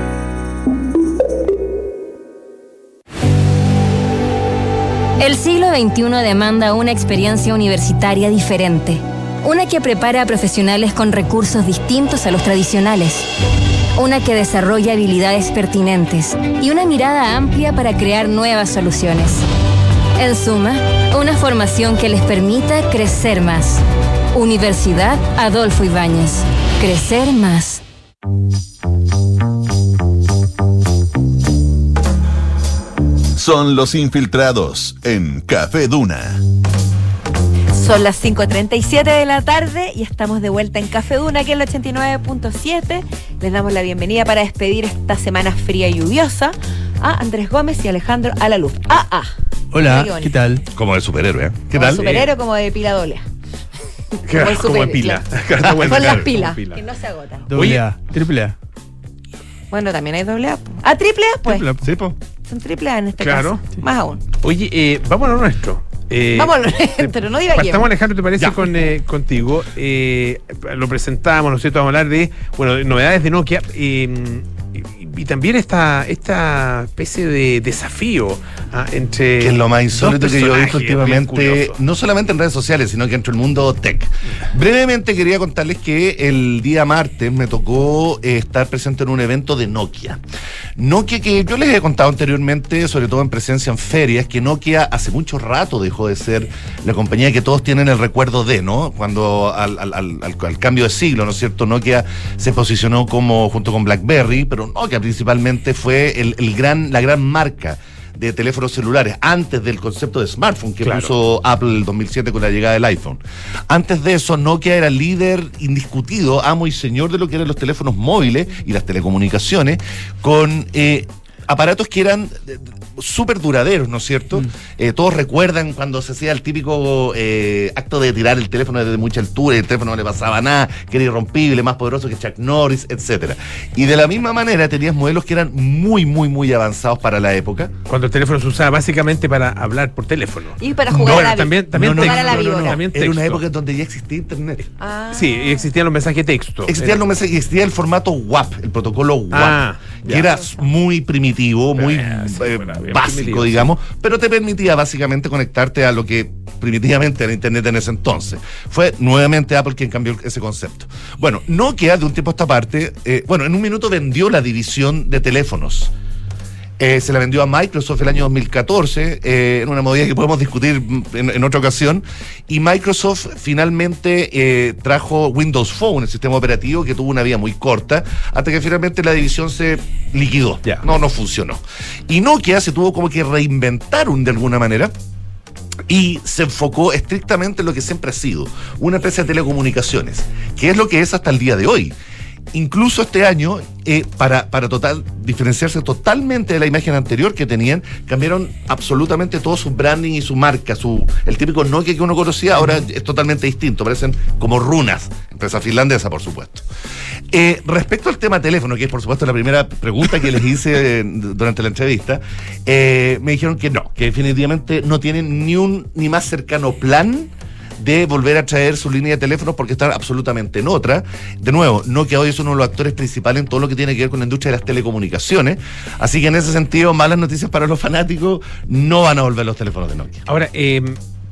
El siglo XXI demanda una experiencia universitaria diferente, una que prepara a profesionales con recursos distintos a los tradicionales, una que desarrolla habilidades pertinentes y una mirada amplia para crear nuevas soluciones. En suma, una formación que les permita crecer más. Universidad Adolfo Ibáñez. Crecer más. Son los infiltrados en Café Duna. Son las 5.37 de la tarde y estamos de vuelta en Café Duna, aquí en el 89.7. Les damos la bienvenida para despedir esta semana fría y lluviosa a Andrés Gómez y Alejandro Alaluz. Ah, ah. Hola, Qué bonito. ¿qué tal? Como de superhéroe, ¿eh? ¿Qué Como tal? superhéroe como de pila doble. Como super- de pila. claro. Con las pilas, como pila. que no se agotan. Doble. A, triple A. Bueno, también hay doble A. Ah, triple A, pues. Sí, po. Son triple A en este Claro. caso. Más aún. Oye, eh, vamos a lo nuestro. Eh, Vámonos, pero no divaguemos. Partamos, Alejandro, ¿te parece Ya. con, eh, contigo? Eh, lo presentamos, ¿no es cierto? Vamos a hablar de, bueno, de novedades de Nokia. Y, también esta, esta especie de desafío ah, entre. Que es lo más insólito que yo he visto últimamente, no solamente en redes sociales, sino que dentro del mundo tech. Brevemente quería contarles que el día martes me tocó eh, estar presente en un evento de Nokia. Nokia que yo les he contado anteriormente, sobre todo en presencia en ferias, que Nokia hace mucho rato dejó de ser la compañía que todos tienen el recuerdo de, ¿no? Cuando al- al- al cambio de siglo, ¿no es cierto? Nokia se posicionó como junto con BlackBerry, pero Nokia principalmente fue el, el gran, la gran marca de teléfonos celulares, antes del concepto de smartphone que Claro. puso Apple en el 2007 con la llegada del iPhone. Antes de eso, Nokia era líder indiscutido, amo y señor de lo que eran los teléfonos móviles y las telecomunicaciones, con eh, aparatos que eran eh, súper duraderos, ¿no es cierto? Eh, todos recuerdan cuando se hacía el típico eh, acto de tirar el teléfono desde mucha altura y el teléfono no le pasaba nada, que era irrompible, más poderoso que Chuck Norris, etcétera. Y de la misma manera tenías modelos que eran muy, muy, muy avanzados para la época. Cuando el teléfono se usaba básicamente para hablar por teléfono. Y para jugar a la también, también No, no, jugar a la texto, también Era una época en donde ya existía internet. Ah. Sí, y existían los mensajes de texto. Existía, Era- el, nombre- existía el formato WAP, el protocolo WAP, Ah, que ya. era muy primitivo, muy sí, eh, bueno, básico, digamos, pero te permitía básicamente conectarte a lo que primitivamente era Internet en ese entonces. Fue nuevamente Apple quien cambió ese concepto. Bueno, Nokia de un tiempo a esta parte, eh, bueno, en un minuto vendió la división de teléfonos. Eh, se la vendió a Microsoft el año 2014, eh, en una modalidad que podemos discutir en, en otra ocasión. Y Microsoft finalmente eh, trajo Windows Phone, el sistema operativo, que tuvo una vida muy corta, hasta que finalmente la división se liquidó. No, no funcionó. Y Nokia se tuvo como que reinventar un- de alguna manera y se enfocó estrictamente en lo que siempre ha sido, una empresa de telecomunicaciones, que es lo que es hasta el día de hoy. Incluso este año, eh, para, para total, diferenciarse totalmente de la imagen anterior que tenían, cambiaron absolutamente todo su branding y su marca. Su, el típico Nokia que uno conocía ahora es totalmente distinto, parecen como runas, empresa finlandesa, por supuesto. Eh, respecto al tema teléfono, que es por supuesto la primera pregunta que les hice eh, durante la entrevista, me dijeron que no, que definitivamente no tienen ni un ni más cercano plan de volver a traer su línea de teléfonos porque están absolutamente en otra. De nuevo, Nokia hoy es uno de los actores principales en todo lo que tiene que ver con la industria de las telecomunicaciones. Así que en ese sentido, malas noticias para los fanáticos, no van a volver los teléfonos de Nokia. Ahora, eh,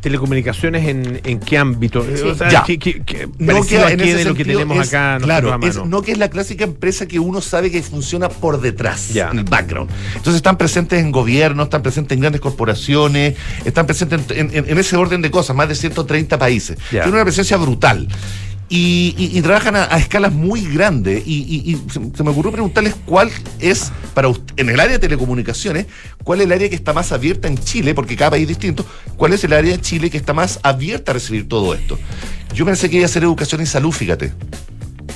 telecomunicaciones en, en qué ámbito? Sí. O sea, Ya. ¿qué- qué- qué- Nokia parecido a en ese de lo que tenemos es- acá Claro, mano? es, Nokia es la clásica empresa que uno sabe que funciona por detrás, Ya. en el background. Entonces están presentes en gobiernos, están presentes en grandes corporaciones, están presentes en, en- en ese orden de cosas, más de 130 países. Ya. Tienen una presencia brutal. Y, y- y trabajan a, escalas muy grandes. Y, y- se, se me ocurrió preguntarles cuál es, para ust- en el área de telecomunicaciones, cuál es el área que está más abierta en Chile, porque cada país es distinto, cuál es el área de Chile que está más abierta a recibir todo esto. Yo pensé que iba a ser educación y salud, fíjate.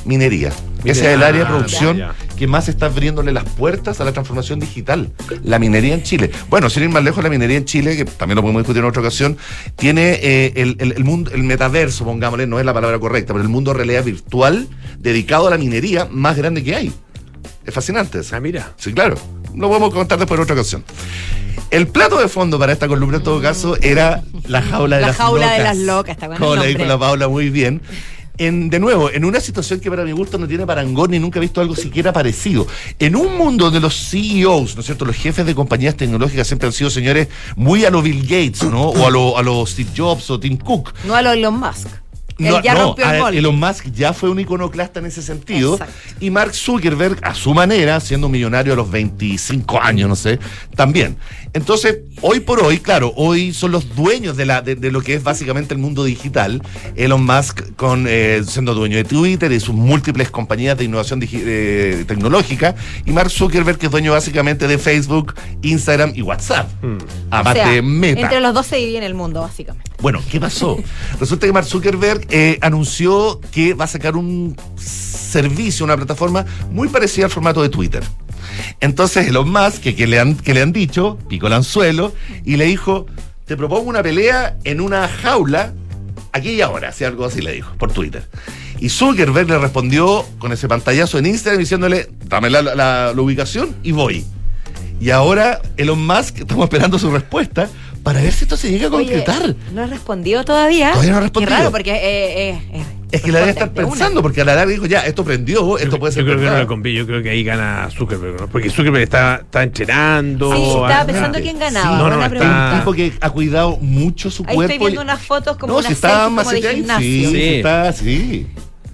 Minería. Ese es el área de Ah, producción ya. que más está abriéndole las puertas a la transformación digital. La minería en Chile. Bueno, sin ir más lejos, la minería en Chile, que también lo podemos discutir en otra ocasión, tiene eh, el, el- el mundo, el metaverso, pongámosle, no es la palabra correcta, pero el mundo de realidad virtual dedicado a la minería más grande que hay. Es fascinante eso. Ah, mira. Sí, claro. Lo podemos contar después en otra ocasión. El plato de fondo para esta columna, en todo caso, era la jaula de La las jaula locas. de las locas, está bueno el Como le dijo nombre. la Paula muy bien. En, de nuevo, en una situación que para mi gusto no tiene parangón ni nunca he visto algo siquiera parecido. En un mundo donde los CEOs, ¿no es cierto? Los jefes de compañías tecnológicas siempre han sido señores muy a lo Bill Gates, ¿no? O a lo, a lo Steve Jobs o Tim Cook. No a lo Elon Musk. No, ya no, el. Elon Musk ya fue un iconoclasta en ese sentido. Exacto. Y Mark Zuckerberg, a su manera, siendo millonario a los 25 años, no sé, también. Entonces, hoy por hoy, claro, hoy son los dueños de, la, de, de lo que es básicamente el mundo digital. Elon Musk con, eh, siendo dueño de Twitter y sus múltiples compañías de innovación eh, tecnológica. Y Mark Zuckerberg, que es dueño básicamente de Facebook, Instagram y WhatsApp. Mm. O Aparte sea, de Meta. Entre los dos se divide el mundo, básicamente. Bueno, ¿qué pasó? Resulta que Mark Zuckerberg eh, anunció que va a sacar un servicio, una plataforma muy parecida al formato de Twitter. Entonces Elon Musk, que, que le, han, que le han dicho, picó el anzuelo y le dijo, te propongo una pelea en una jaula, aquí y ahora, así algo así le dijo, por Twitter. Y Zuckerberg le respondió con ese pantallazo en Instagram diciéndole, dame la, la- la ubicación y voy. Y ahora Elon Musk, estamos esperando su respuesta para ver si esto se llega a Oye, concretar. no ha respondido todavía. Todavía no ha respondido. Qué raro, porque eh, eh, eh, Es que la debe estar una. pensando, porque a la larga dijo, ya, esto prendió, esto puede Yo ser creo que no le conviene, yo creo que ahí gana Zuckerberg, ¿no? Porque Zuckerberg está, está entrenando. Sí, estaba ah, pensando quién ganaba. no, no, buena está-. Un tipo que ha cuidado mucho su Ahí cuerpo. estoy viendo y- unas fotos como no, una si está como de gimnasio. Sí, Sí. sí está, sí.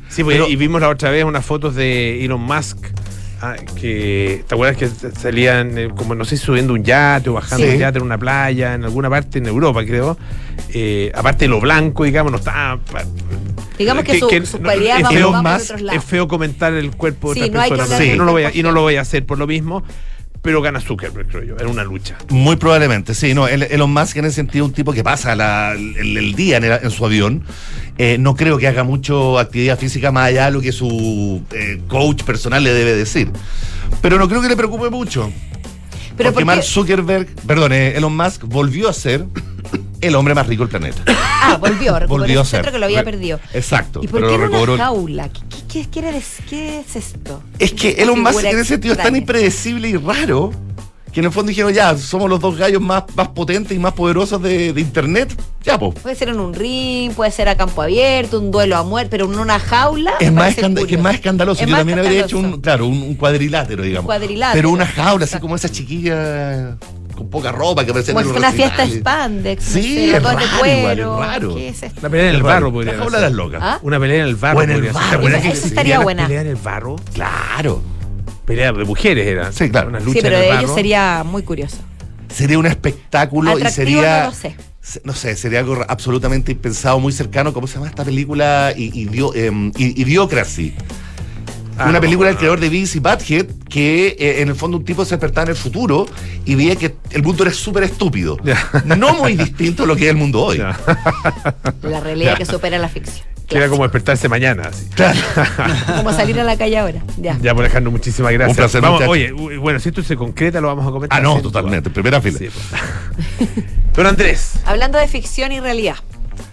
Sí, pues, Pero- y vimos la otra vez unas fotos de Elon Musk. Ah, que te acuerdas que salían eh, como no sé subiendo un yate o bajando Sí. un yate en una playa en alguna parte en Europa creo Eh, aparte de lo blanco digamos no está pa- Digamos que, su, su no, cualidad es feo más, otros lados. es feo comentar el cuerpo de Sí, otra no hay que persona hablar pero del no lo voy a- cuerpo y no lo voy a hacer por lo mismo pero gana Zuckerberg creo yo en una lucha Muy probablemente, sí. No, El- Elon Musk en ese sentido un tipo que pasa la- el, el día en, el- en su avión. Eh, no creo que haga mucho actividad física más allá de lo que su eh, coach personal le debe decir. Pero no creo que le preocupe mucho. Pero porque ¿por Mark? Zuckerberg, perdón, eh, Elon Musk volvió a ser el hombre más rico del planeta. Ah, volvió, recuperó Volvió a ser. que lo había perdido. Exacto. ¿Y por pero qué lo recobró. una jaula? ¿Qué, qué, qué quiere decir? ¿Qué es esto? Es que Elon Musk en ese sentido es tan impredecible y raro que en el fondo dijeron, ya, somos los dos gallos más, más potentes y más poderosos de, de Internet. Ya, pues. Puede ser en un ring, puede ser a campo abierto, un duelo a muerte, pero en una jaula. Es más, parece escanda- que es más escandaloso. Es Yo más también habría hecho un, claro, un, un cuadrilátero, digamos. cuadrilátero, Pero una jaula, así como esa chiquilla con poca ropa que parecía Como en si los fuera una fiesta spandex. no Sí, sé, es dos de raro cuero. igual, es raro. ¿Qué es esto? una pelea en el barro raro. podría La jaula de ser. las locas. ¿Ah? una pelea en el barro O en el ser. ¿Te barro. esa existía estaría buena. pelea en el barro Claro. Pelea de mujeres era Sí, claro. una Sí, lucha pero de ellos sería muy curioso. Sería un espectáculo y Atractivo sería. no lo sé. No sé, sería algo absolutamente impensado, muy cercano. ¿Cómo se llama esta película? Idio- em, Idiocracy. Ah, una no, película del no. creador de Beavis y Butthead que eh, en el fondo un tipo se despertaba en el futuro y veía que el mundo era súper estúpido. No muy distinto a lo que es el mundo hoy. La realidad que supera la ficción. Que era como despertarse mañana así. Claro. Como salir a la calle ahora. Ya. Ya por Alejandro, muchísimas gracias. Un placer, Vamos, oye, bueno, si esto se concreta lo vamos a comentar. Ah, no, totalmente. Primera fila. Sí, pues. Don Andrés, Hablando de ficción y realidad.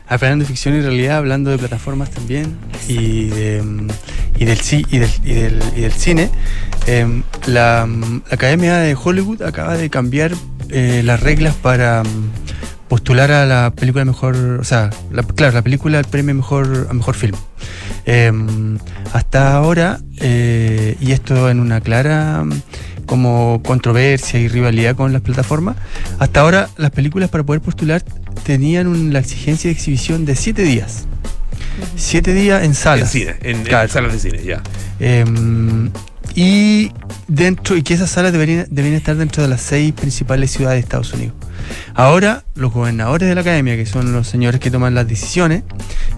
Hablando de ficción y realidad, hablando de plataformas también y, de, y, del, ci- y, del, y, del, y del cine, em, la, la Academia de Hollywood acaba de cambiar eh, las reglas para postular a la película mejor, o sea, la- claro, la película al premio mejor, a mejor film. Em, hasta ahora, eh, y esto en una clara como controversia y rivalidad con las plataformas, hasta ahora las películas para poder postular tenían un- la exigencia de exhibición de siete días. Siete días en salas. En cine, en, salas de cine, ya. Em, y dentro y que esas salas deberían, deberían estar dentro de las seis principales ciudades de Estados Unidos. Ahora, los gobernadores de la academia, que son los señores que toman las decisiones,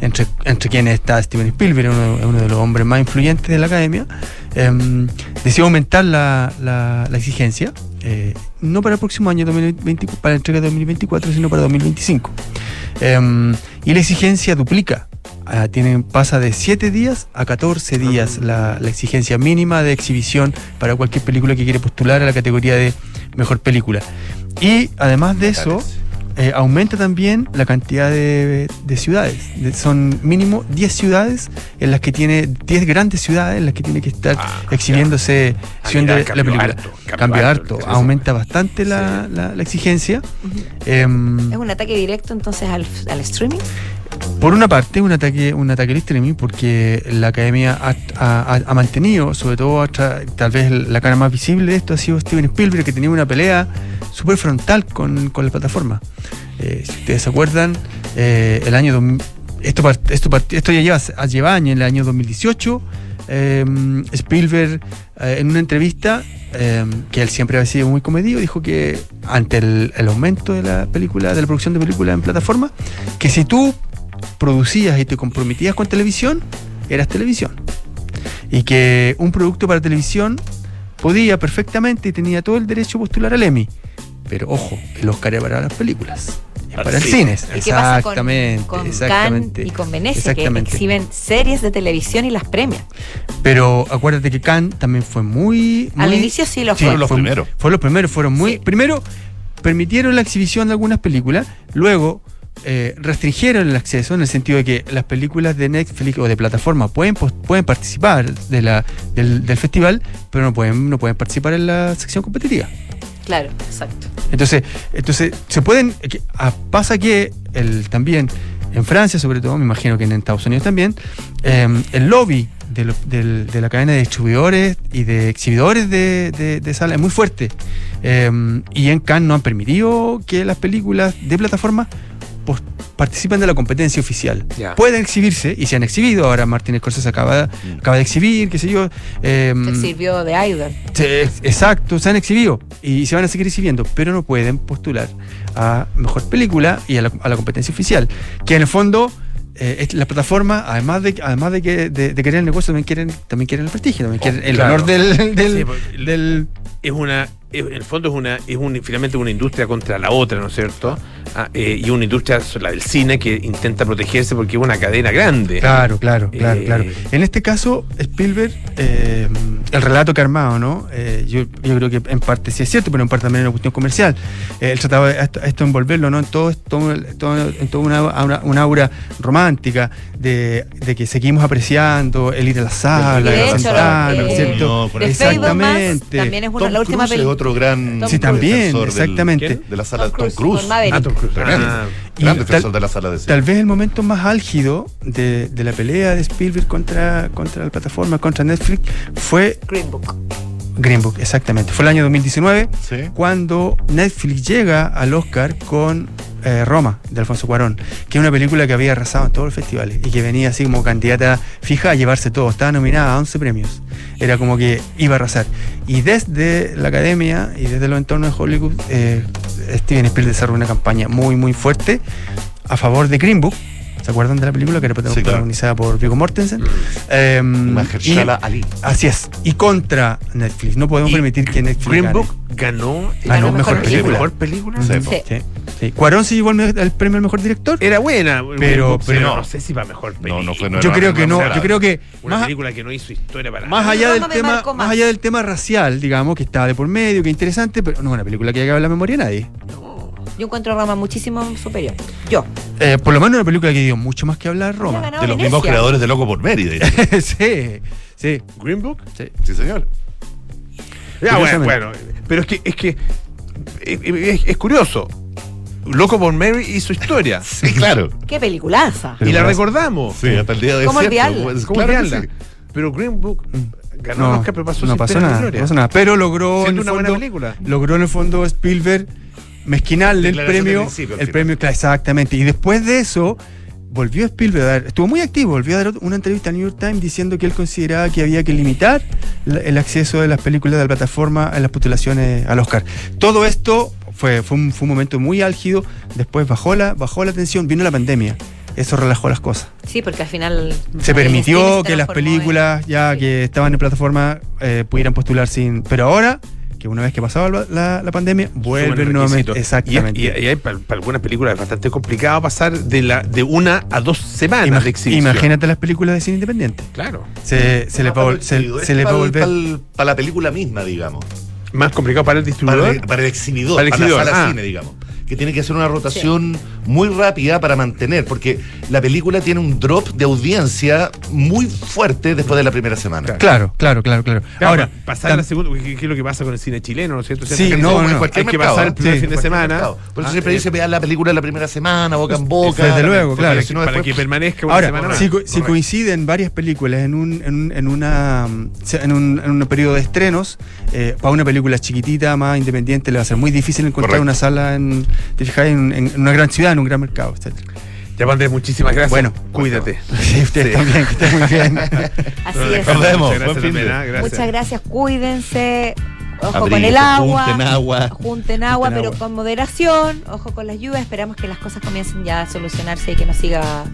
entre, entre quienes está Steven Spielberg, uno, de los hombres más influyentes de la academia, em, decidió aumentar la, la- exigencia, eh, no para el próximo año 2024, para la entrega de 2024, sino para 2025. Em, y la exigencia duplica. Ah, tienen, pasa de 7 días a 14 días la, la exigencia mínima de exhibición para cualquier película que quiere postular a la categoría de mejor película. Y además de eso, eh, aumenta también la cantidad de, de ciudades. De- son mínimo 10 ciudades en las que tiene, 10 grandes ciudades en las que tiene que estar exhibiéndose Ah, exhibiendo mira, la película. harto, Cambia harto, aumenta bastante la, la- la exigencia. Em, ¿Es un ataque directo entonces al, al streaming? Por una parte, un ataque, un ataque al streaming, porque la academia ha, mantenido, sobre todo hasta- tal vez la cara más visible de esto ha sido Steven Spielberg, que tenía una pelea súper frontal con, con la plataforma. Eh, si ustedes se acuerdan, eh, el año. Esto, esto, esto ya lleva, lleva años, en el año 2018. eh, Spielberg, eh, en una entrevista, que él siempre ha sido muy comedido, dijo que ante el, el aumento de la película, de la producción de películas en plataforma, que si tú producías y te comprometías con televisión, eras televisión. Y que un producto para televisión podía perfectamente y tenía todo el derecho a postular al Emmy. Pero ojo, el Oscar es para las películas. Es para el cine. ¿Y qué pasa con, Exactamente, con exactamente. Cannes y con Venecia, que exhiben series de televisión y las premian? Pero acuérdate que Cannes también fue muy. Al muy- inicio sí lo fue. Fueron los fue- primeros. Fueron los primeros, fueron muy. Primero, permitieron la exhibición de algunas películas, luego eh, restringieron el acceso en el sentido de que las películas de Netflix o de plataforma pueden, pueden participar de la, del, del festival, pero no pueden, no pueden participar en la sección competitiva. Claro, exacto. Entonces, entonces se pueden. que- ah, pasa que el, también en Francia, sobre todo, me imagino que en Estados Unidos también, eh, el lobby de, lo- del- de la cadena de distribuidores y de exhibidores de, de, de sala es muy fuerte. Eh, y en Cannes no han permitido que las películas de plataforma pues, participen de la competencia oficial. Pueden exhibirse y se han exhibido. Ahora Martínez Scorsese acaba, acaba de exhibir, qué sé yo. eh, Se sirvió de se- exacto, se han exhibido y se van a seguir exhibiendo, pero no pueden postular a mejor película y a la, a la competencia oficial. Que en el fondo, eh, la plataforma, además de, además de, que, de, de querer el negocio, también quieren, también quieren el prestigio, también quieren el claro. honor del, del, Sí, del- es una en el fondo es una es un, finalmente una industria contra la otra, ¿no es cierto? Ah, eh, y una industria, la del cine, que intenta protegerse porque es una cadena grande. Claro, claro, claro, Eh, claro. En este caso, Spielberg, eh, el relato que ha armado, ¿no? Yo, yo creo que en parte sí es cierto, pero en parte también es una cuestión comercial. Él trataba de esto, esto envolverlo, ¿no? En todo, todo- todo- en toda una, una- una aura romántica de, de que seguimos apreciando el ir a la sala, de hecho, eh, ¿cierto? el- Fablemans también es una, Tom la última Cruise es película. otro gran Tom Sí, también, del- exactamente. de la sala de Tom Tom Cruise, Maverick. Ah, Tom Cruise. Ah, gran Y defensor tal- de la sala de cine. Tal vez el momento más álgido de, de la pelea de Spielberg contra, contra la plataforma, contra Netflix, fue Green Book. Green Book, exactamente. Fue el año 2019 Sí. cuando Netflix llega al Oscar con eh, Roma, de Alfonso Cuarón, que es una película que había arrasado en todos los festivales y que venía así como candidata fija a llevarse todo. Estaba nominada a 11 premios. Era como que iba a arrasar. Y desde la academia y desde los entornos de Hollywood, eh, Steven Spielberg desarrolló una campaña muy, muy fuerte a favor de Green Book. ¿Se acuerdan de la película que era Sí, claro. protagonizada por Viggo Mortensen? Eh, Mahershala y- Ali. Así es. Y contra Netflix. No podemos Y permitir que Netflix Green. Book ganó, Ganó mejor película. mejor película. Sí. Sí. Sí, sí. Cuarón se llevó el, premio al mejor director. Era buena, Pero- Green Book, pero no, no. no sé si va mejor película. No, no fue- no yo creo que no. Yo creo que Una más, película que no hizo historia para más nada. allá del tema, más más. allá del tema racial, digamos, que estaba de por medio, que interesante, pero no es una película que haga la memoria a nadie. Yo encuentro a Roma muchísimo superior. Yo. Eh, por lo menos una película que dio mucho más que hablar Roma. De los Venecia. mismos creadores de Loco por Mary. sí, sí, Green Book. sí. Sí, señor. Ya, bueno, bueno, pero es que es que es, es- es curioso. Loco por Mary hizo historia Sí, claro. Qué peliculaza. y la recordamos. Sí, hasta el día de hoy. ¿Cómo olvidarla? Pues, ¿Cómo claro olvidarla? sí. Pero Green Book ganó No, el Oscar, pero pasó no sin pasó nada, no pasó nada. Pero logró en Siendo el una buena película. logró en el fondo Spielberg mezquinal del Declaración premio. el premio, claro, exactamente. Y después de eso, volvió Spielberg a dar, estuvo muy activo, volvió a dar una entrevista al New York Times diciendo que él consideraba que había que limitar la- el acceso de las películas de la plataforma a las postulaciones al Oscar. Todo esto fue, fue, un, fue un momento muy álgido, después bajó la, bajó la tensión, vino la pandemia. Eso relajó las cosas. Sí, porque al final. Se el permitió que las en- películas ya que estaban en plataforma eh, pudieran postular sin. Pero ahora, que una vez que pasaba la, la- la pandemia, vuelven nuevamente. Exactamente. Y, y- y hay para, para algunas películas es bastante complicado pasar de la de una a dos semanas Ima- de exhibición. Imagínate las películas de cine independiente. Claro. Se, se les va, a vol- se, se les va a volver. Para la película misma, digamos. Más complicado para el Para distribuidor. el, para el exhibidor, Para para, el exhibidor, la sala ah. cine, digamos. Que tiene que hacer una rotación muy rápida para mantener, porque la película tiene un drop de audiencia muy fuerte después de la primera semana. Claro, claro, claro, claro. Claro, Ahora, pasar la segunda, ¿qué, qué es lo que pasa con el cine chileno, ¿no es cierto? Sí, no, no, cualquier hay que mercado, pasar el primer sí, fin de semana. mercado. Por eso Ah, siempre eh, dice vean la película la primera semana, boca en boca. Desde luego, claro. para después- que permanezca una Ahora, semana más. si, co- si coinciden varias películas en un, en un, en una, en un, en un periodo de estrenos, eh, para una película chiquitita, más independiente, le va a ser muy difícil encontrar Correcto. una sala en, te fijas, en, en una gran ciudad, en un gran mercado, etc. Ya, Andrés, muchísimas gracias. Bueno, cuídate. Sí, ustedes también, que estén muy bien. Así es. Nos vemos. Muchas Buen gracias fin de- también. Gracias. Muchas gracias, cuídense. Ojo con el agua. junten agua. Junten agua, Junten pero agua. con moderación. Ojo con las lluvias. Esperamos que las cosas comiencen ya a solucionarse y que no siga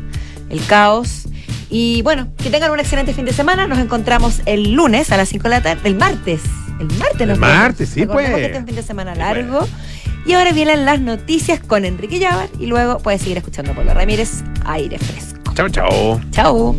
el caos. Y bueno, que tengan un excelente fin de semana. Nos encontramos el lunes a las 5 de la tarde. El martes. El martes nos El vemos. martes, sí, Recordemos pues. que este es un fin de semana largo. Y ahora vienen las noticias con Enrique Llavar. Y luego puedes seguir escuchando a Pablo Ramírez. Aire fresco. Chao, chao. Chao.